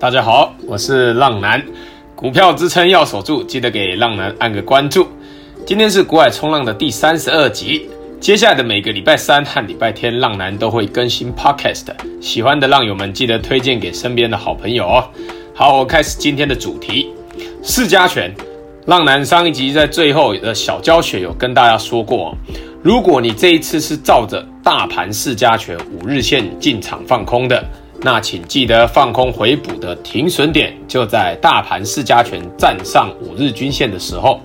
大家好，我是浪男，股票支撑要守住，记得给浪男按个关注。今天是股海冲浪的第三十二集，接下来的每个礼拜三和礼拜天，浪男都会更新 Podcast，喜欢的浪友们记得推荐给身边的好朋友哦。好，我开始今天的主题，四加权。浪男上一集在最后的小教学有跟大家说过，如果你这一次是照着大盘四加权五日线进场放空的，那请记得放空回补的停损点就在大盘四家权站上五日均线的时候。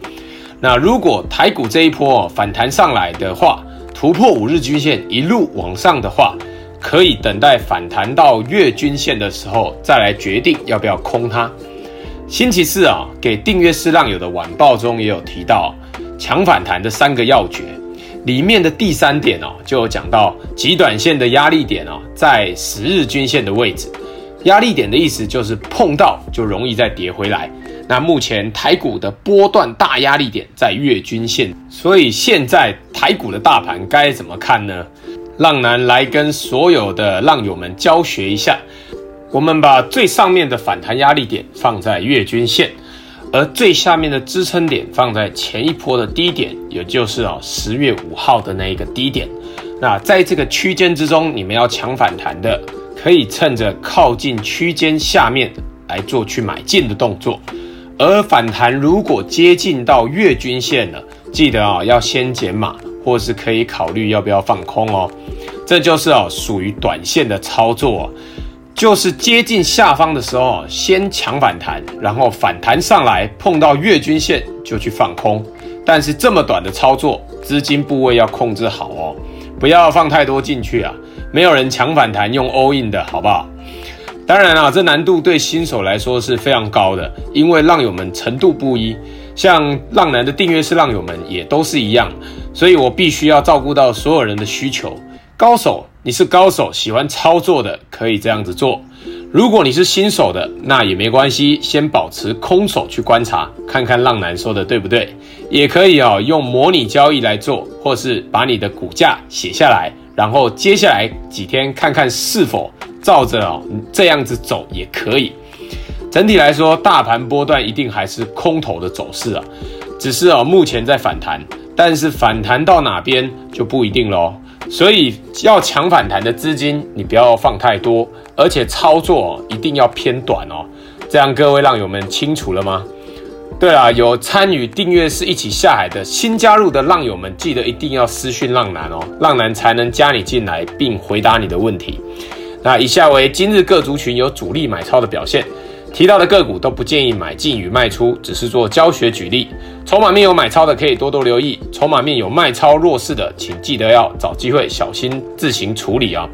那如果台股这一波反弹上来的话，突破五日均线一路往上的话，可以等待反弹到月均线的时候再来决定要不要空它。星期四啊，给订阅式浪友的晚报中也有提到强反弹的三个要诀，里面的第三点哦，就有讲到极短线的压力点哦，在十日均线的位置。压力点的意思就是碰到就容易再跌回来。那目前台股的波段大压力点在月均线，所以现在台股的大盘该怎么看呢？浪男来跟所有的浪友们教学一下。我们把最上面的反弹压力点放在月均线，而最下面的支撑点放在前一波的低点，也就是啊十月五号的那一个低点。那在这个区间之中，你们要抢反弹的，可以趁着靠近区间下面来做去买进的动作。而反弹如果接近到月均线了，记得啊要先减码，或是可以考虑要不要放空哦。这就是啊属于短线的操作。就是接近下方的时候，先抢反弹，然后反弹上来碰到月均线就去放空。但是这么短的操作，资金部位要控制好哦，不要放太多进去啊。没有人抢反弹用 all in 的好不好？当然啊，这难度对新手来说是非常高的，因为浪友们程度不一，像浪男的订阅式浪友们也都是一样，所以我必须要照顾到所有人的需求。高手，你是高手，喜欢操作的可以这样子做。如果你是新手的，那也没关系，先保持空手去观察，看看浪男说的对不对。也可以哦，用模拟交易来做，或是把你的股价写下来，然后接下来几天看看是否照着哦这样子走也可以。整体来说，大盘波段一定还是空头的走势啊，只是哦目前在反弹，但是反弹到哪边就不一定喽。所以要抢反弹的资金，你不要放太多，而且操作一定要偏短哦。这样各位浪友们清楚了吗？对啊，有参与订阅是一起下海的新加入的浪友们，记得一定要私讯浪男哦，浪男才能加你进来并回答你的问题。那以下为今日各族群有主力买超的表现。提到的个股都不建议买进与卖出，只是做教学举例。筹码面有买超的可以多多留意，筹码面有卖超弱势的，请记得要找机会小心自行处理啊。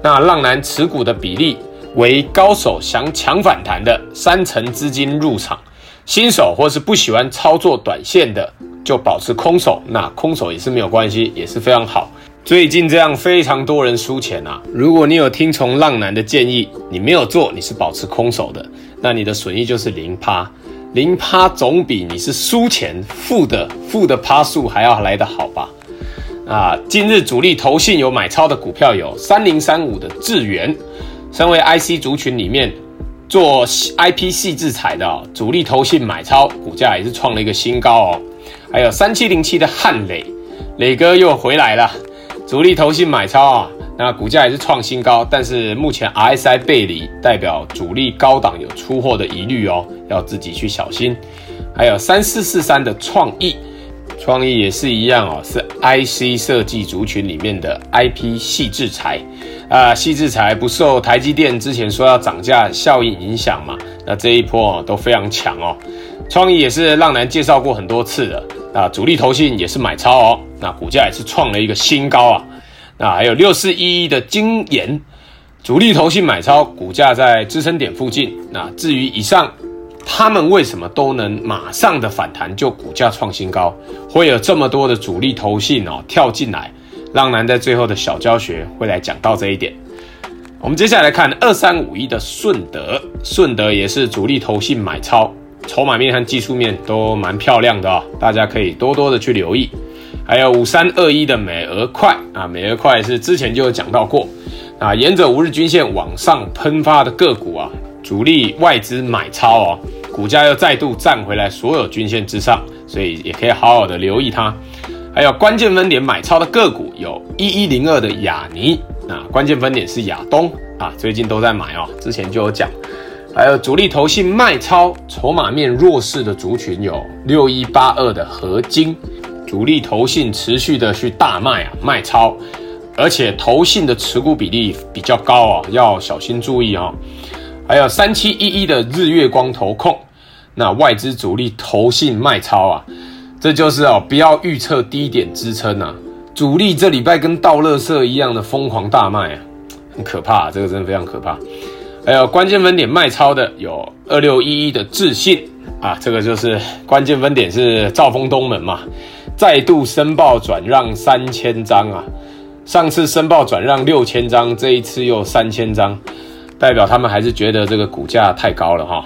那浪男持股的比例为高手想抢反弹的三成资金入场，新手或是不喜欢操作短线的就保持空手，那空手也是没有关系，也是非常好。最近这样非常多人输钱啊！如果你有听从浪男的建议，你没有做，你是保持空手的，那你的损益就是零趴，零趴总比你是输钱负的负的趴数还要来得好吧？啊，今日主力投信有买超的股票有三零三五的智源，身为 IC 族群里面做 IP 矽智财的哦，主力投信买超，股价也是创了一个新高哦。还有三七零七的汉磊，磊哥又回来了。主力投信买超啊，那股价也是创新高，但是目前 RSI 背离，代表主力高档有出货的疑虑哦，要自己去小心。还有三四四三的创意，创意也是一样哦，是 IC 设计族群里面的 IP 矽智财啊，矽智财不受台积电之前说要涨价效应影响嘛，那这一波都非常强哦。创意也是浪男介绍过很多次的。啊，主力投信也是买超哦，那股价也是创了一个新高啊。那还有六四一一的晶研，主力投信买超，股价在支撑点附近。那至于以上，他们为什么都能马上的反弹就股价创新高，会有这么多的主力投信哦跳进来？浪男在最后的小教学会来讲到这一点。我们接下来，看二三五一的顺德，顺德也是主力投信买超。筹码面和技术面都蛮漂亮的哦，大家可以多多的去留意。还有五三二一的美而快啊，美而快是之前就有讲到过啊，沿着五日均线往上喷发的个股啊，主力外资买超哦，股价又再度站回来所有均线之上，所以也可以好好的留意它。还有关键分点买超的个股有一一零二的亚尼，啊，关键分点是亚东啊，最近都在买哦，之前就有讲。还有主力投信卖超筹码面弱势的族群有六一八二的合金，主力投信持续的去大卖啊卖超，而且投信的持股比例比较高啊，要小心注意啊。还有三七一一的日月光投控，那外资主力投信卖超啊，这就是哦不要预测低点支撑啊，主力这礼拜跟倒垃圾一样的疯狂大卖啊，很可怕啊，这个真的非常可怕。还有关键分点卖超的有二六一一的智信啊，这个就是关键分点是兆丰东门嘛，再度申报转让三千张啊，上次申报转让六千张，这一次又三千张，代表他们还是觉得这个股价太高了哈。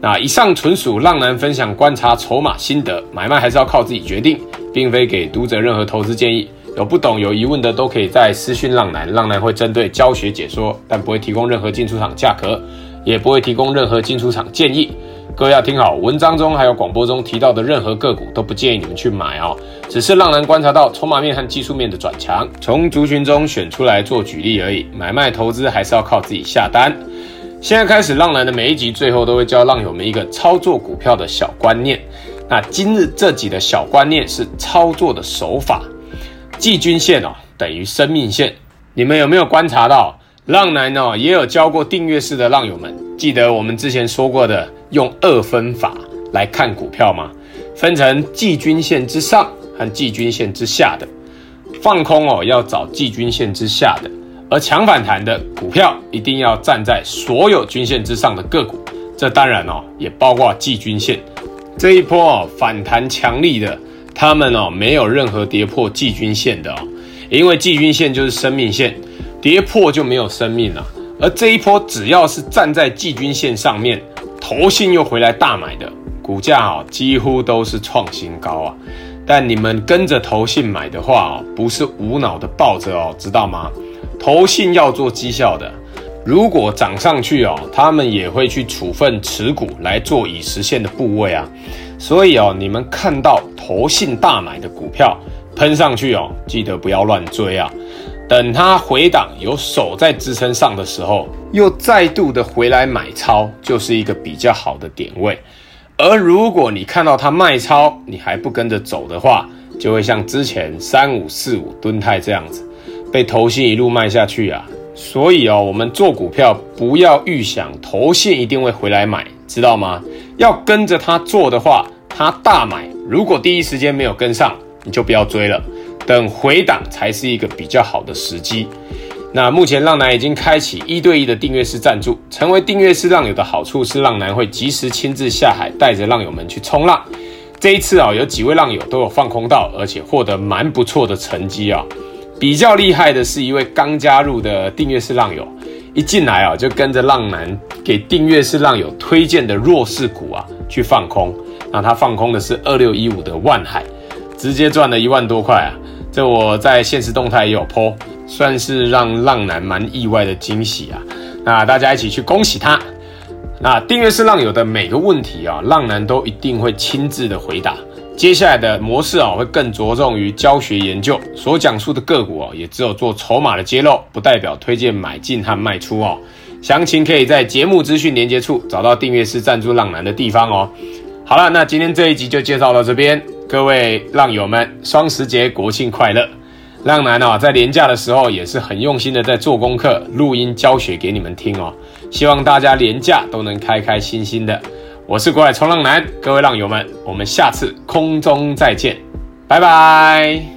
那以上纯属浪男分享观察筹码心得，买卖还是要靠自己决定，并非给读者任何投资建议。有不懂、有疑问的都可以在私讯浪男，浪男会针对教学解说，但不会提供任何进出场价格，也不会提供任何进出场建议。各位要听好，文章中还有广播中提到的任何个股都不建议你们去买哦，只是浪人观察到筹码面和技术面的转强，从族群中选出来做举例而已。买卖投资还是要靠自己下单。现在开始，浪男的每一集最后都会教浪友们一个操作股票的小观念。那今日这集的小观念是操作的手法。季均线哦，等于生命线。你们有没有观察到，浪男哦也有教过订阅式的浪友们，记得我们之前说过的用二分法来看股票吗？分成季均线之上和季均线之下的。放空哦要找季均线之下的，而强反弹的股票一定要站在所有均线之上的个股。这当然哦也包括季均线。这一波哦反弹强力的。他们哦，没有任何跌破季均线的哦，因为季均线就是生命线，跌破就没有生命了。而这一波只要是站在季均线上面，投信又回来大买的股价哦，几乎都是创新高啊。但你们跟着投信买的话，不是无脑的抱着哦，知道吗？投信要做绩效的，如果涨上去哦，他们也会去处分持股来做已实现的部位啊。所以哦，你们看到投信大买的股票喷上去哦，记得不要乱追啊。等它回档有手在支撑上的时候，又再度的回来买超，就是一个比较好的点位。而如果你看到它卖超，你还不跟着走的话，就会像之前三五四五吨泰这样子，被投信一路卖下去啊。所以哦，我们做股票不要预想投信一定会回来买，知道吗？要跟着他做的话，他大买，如果第一时间没有跟上，你就不要追了，等回档才是一个比较好的时机。那目前浪男已经开启一对一的订阅式赞助，成为订阅式浪友的好处是，浪男会及时亲自下海，带着浪友们去冲浪。这一次啊，有几位浪友都有放空到，而且获得蛮不错的成绩啊。比较厉害的是一位刚加入的订阅式浪友。一进来啊，就跟着浪男给订阅式浪友推荐的弱势股啊去放空，那他放空的是二六一五的万海，直接赚了一万多块啊！这我在现实动态也有 po，算是让浪男蛮意外的惊喜啊！那大家一起去恭喜他。那订阅式浪友的每个问题啊，浪男都一定会亲自的回答。接下来的模式啊，会更着重于教学研究，所讲述的个股啊，也只有做筹码的揭露，不代表推荐买进和卖出哦。详情可以在节目资讯连接处找到订阅式赞助浪男的地方哦。好了，那今天这一集就介绍到这边，各位浪友们，双十节国庆快乐！浪男啊，在连假的时候也是很用心的在做功课、录音教学给你们听哦。希望大家连假都能开开心心的。我是国外冲浪男，各位浪友们，我们下次空中再见，拜拜。